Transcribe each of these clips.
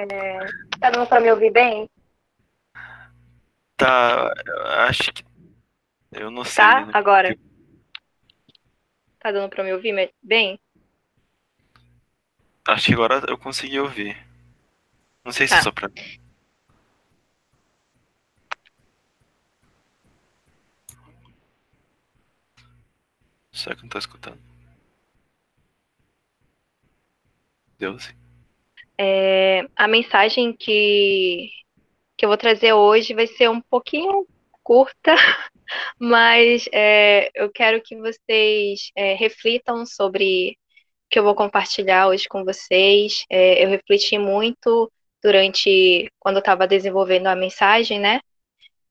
É, tá dando pra me ouvir bem? Tá, acho que. Eu não sei. Tá? né? Agora. Tá dando pra me ouvir bem? Acho que agora eu consegui ouvir. Não sei se Tá. é só pra mim. Será que não tá escutando? Deus. É, a mensagem que, que eu vou trazer hoje vai ser um pouquinho curta, mas é, eu quero que vocês é, reflitam sobre o que eu vou compartilhar hoje com vocês. É, eu refleti muito durante quando eu estava desenvolvendo a mensagem, né?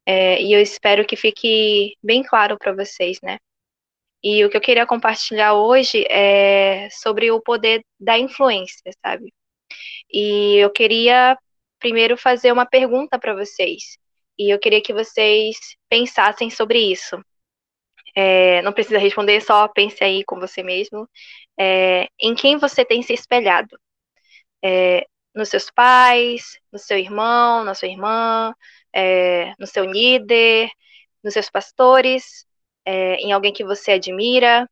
É, e eu espero que fique bem claro para vocês, né? E o que eu queria compartilhar hoje é sobre o poder da influência, sabe? E eu queria primeiro fazer uma pergunta para vocês. E eu queria que vocês pensassem sobre isso. É, não precisa responder, só pense aí com você mesmo. É, em quem você tem se espelhado? É, nos seus pais, no seu irmão, na sua irmã, é, no seu líder, nos seus pastores, é, em alguém que você admira.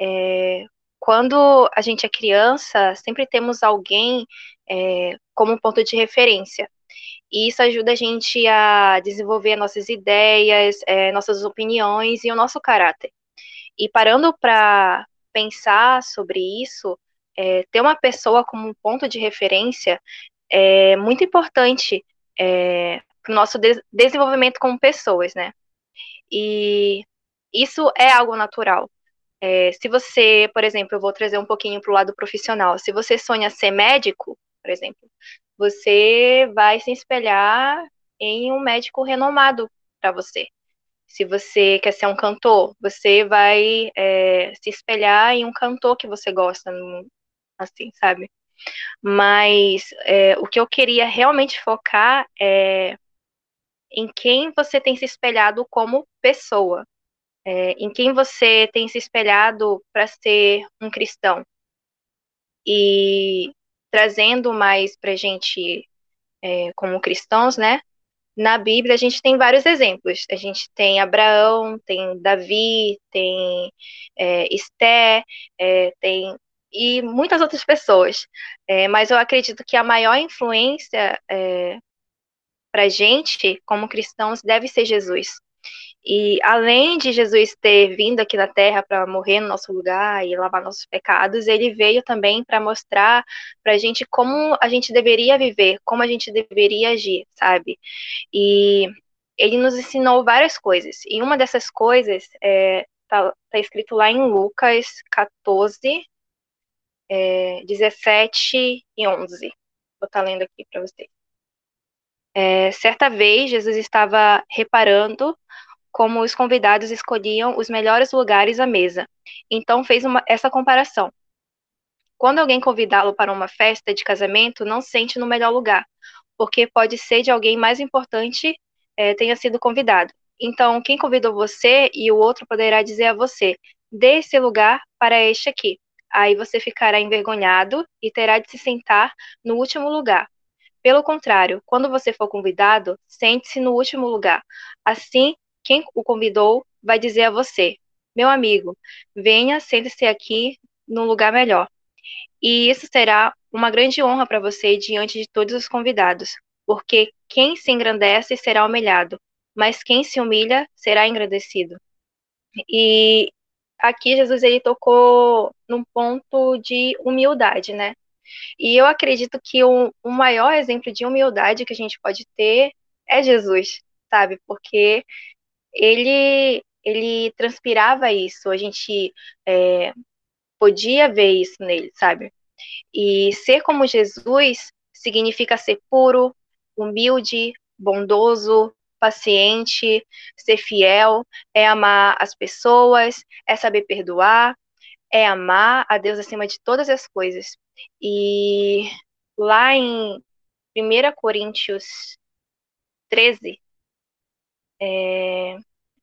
É, quando a gente é criança, sempre temos alguém é, como ponto de referência. E isso ajuda a gente a desenvolver nossas ideias, é, nossas opiniões e o nosso caráter. E parando para pensar sobre isso, é, ter uma pessoa como um ponto de referência é muito importante é, para o nosso des desenvolvimento como pessoas, né? E isso é algo natural. É, se você, por exemplo, eu vou trazer um pouquinho para o lado profissional. Se você sonha ser médico, por exemplo, você vai se espelhar em um médico renomado para você. Se você quer ser um cantor, você vai é, se espelhar em um cantor que você gosta, assim, sabe? Mas é, o que eu queria realmente focar é em quem você tem se espelhado como pessoa, é, em quem você tem se espelhado para ser um cristão. E trazendo mais para a gente, é, como cristãos, né? Na Bíblia a gente tem vários exemplos. A gente tem Abraão, tem Davi, tem é, Esté, é, tem e muitas outras pessoas. É, mas eu acredito que a maior influência é, para a gente, como cristãos, deve ser Jesus. E além de Jesus ter vindo aqui na Terra para morrer no nosso lugar e lavar nossos pecados, ele veio também para mostrar para a gente como a gente deveria viver, como a gente deveria agir, sabe? E ele nos ensinou várias coisas. E uma dessas coisas é, tá, tá escrito lá em Lucas 14, é, 17 e 11. Vou estar tá lendo aqui para vocês. É, certa vez, Jesus estava reparando como os convidados escolhiam os melhores lugares à mesa. Então fez uma, essa comparação. Quando alguém convidá-lo para uma festa de casamento, não sente no melhor lugar, porque pode ser de alguém mais importante é, tenha sido convidado. Então, quem convidou você e o outro poderá dizer a você: dê esse lugar para este aqui. Aí você ficará envergonhado e terá de se sentar no último lugar. Pelo contrário, quando você for convidado, sente-se no último lugar. Assim, quem o convidou vai dizer a você: Meu amigo, venha, sente-se aqui num lugar melhor. E isso será uma grande honra para você diante de todos os convidados, porque quem se engrandece será humilhado, mas quem se humilha será engrandecido. E aqui Jesus ele tocou num ponto de humildade, né? E eu acredito que o, o maior exemplo de humildade que a gente pode ter é Jesus, sabe? Porque ele ele transpirava isso, a gente é, podia ver isso nele, sabe? E ser como Jesus significa ser puro, humilde, bondoso, paciente, ser fiel, é amar as pessoas, é saber perdoar, é amar a Deus acima de todas as coisas. E lá em 1 Coríntios 13, é,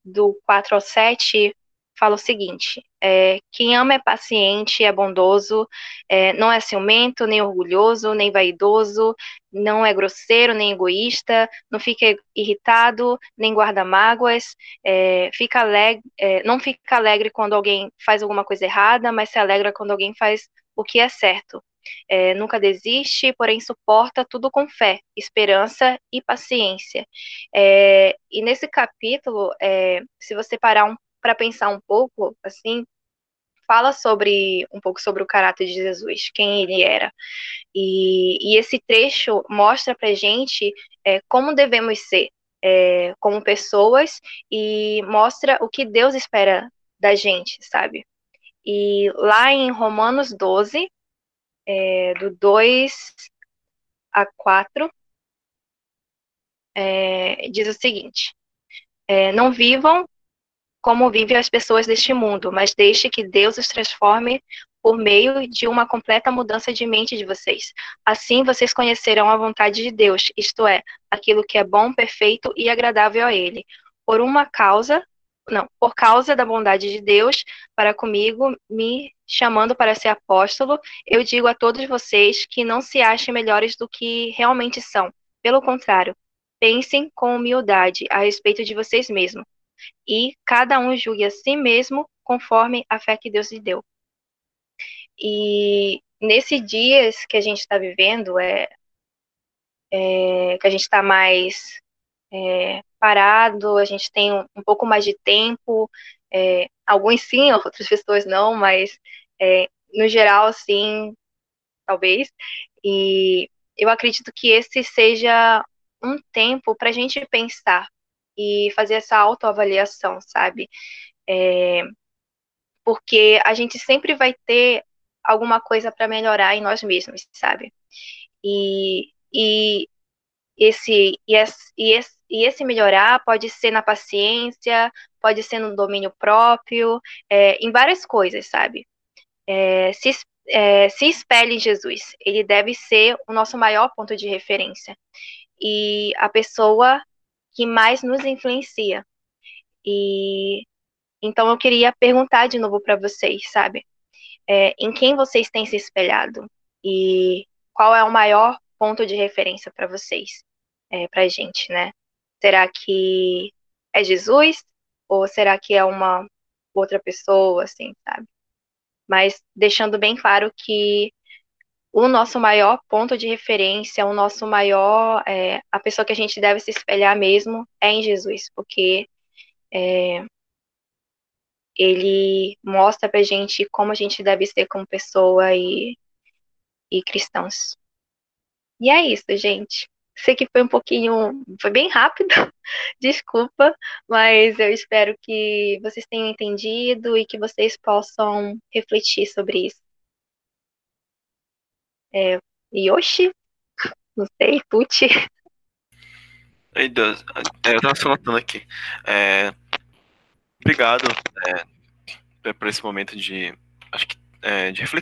do 4 ao 7, fala o seguinte: é, quem ama é paciente, é bondoso, é, não é ciumento, nem orgulhoso, nem vaidoso, não é grosseiro, nem egoísta, não fica irritado, nem guarda mágoas, é, fica alegre, é, não fica alegre quando alguém faz alguma coisa errada, mas se alegra quando alguém faz o que é certo. É, nunca desiste, porém suporta tudo com fé, esperança e paciência. É, e nesse capítulo, é, se você parar um, para pensar um pouco, assim, fala sobre um pouco sobre o caráter de Jesus, quem ele era. E, e esse trecho mostra para gente é, como devemos ser é, como pessoas e mostra o que Deus espera da gente, sabe? E lá em Romanos 12, é, do 2 a 4, é, diz o seguinte: é, Não vivam como vivem as pessoas deste mundo, mas deixe que Deus os transforme por meio de uma completa mudança de mente de vocês. Assim vocês conhecerão a vontade de Deus, isto é, aquilo que é bom, perfeito e agradável a Ele. Por uma causa, não, por causa da bondade de Deus para comigo, me chamando para ser apóstolo, eu digo a todos vocês que não se achem melhores do que realmente são. Pelo contrário, pensem com humildade a respeito de vocês mesmos e cada um julgue a si mesmo conforme a fé que Deus lhe deu. E nesses dias que a gente está vivendo, é, é, que a gente está mais é, parado, a gente tem um, um pouco mais de tempo, é, alguns sim, outras pessoas não, mas é, no geral, sim, talvez. E eu acredito que esse seja um tempo para a gente pensar e fazer essa autoavaliação, sabe? É, porque a gente sempre vai ter alguma coisa para melhorar em nós mesmos, sabe? E, e esse, e esse, e esse, e esse melhorar pode ser na paciência, pode ser no domínio próprio, é, em várias coisas, sabe? É, se, é, se espelhe em Jesus, ele deve ser o nosso maior ponto de referência. E a pessoa que mais nos influencia. E então eu queria perguntar de novo para vocês, sabe? É, em quem vocês têm se espelhado e qual é o maior ponto de referência para vocês, é, para gente, né? Será que é Jesus ou será que é uma outra pessoa, assim, sabe? Mas deixando bem claro que o nosso maior ponto de referência, o nosso maior, é, a pessoa que a gente deve se espelhar mesmo é em Jesus, porque é, ele mostra pra gente como a gente deve ser como pessoa e, e cristãos. E é isso, gente. Sei que foi um pouquinho, foi bem rápido, desculpa, mas eu espero que vocês tenham entendido e que vocês possam refletir sobre isso é, Yoshi? Não sei, Tuti. Ei, Deus, eu tava só notando aqui. É, obrigado é, por esse momento de, acho que, é, de reflexão.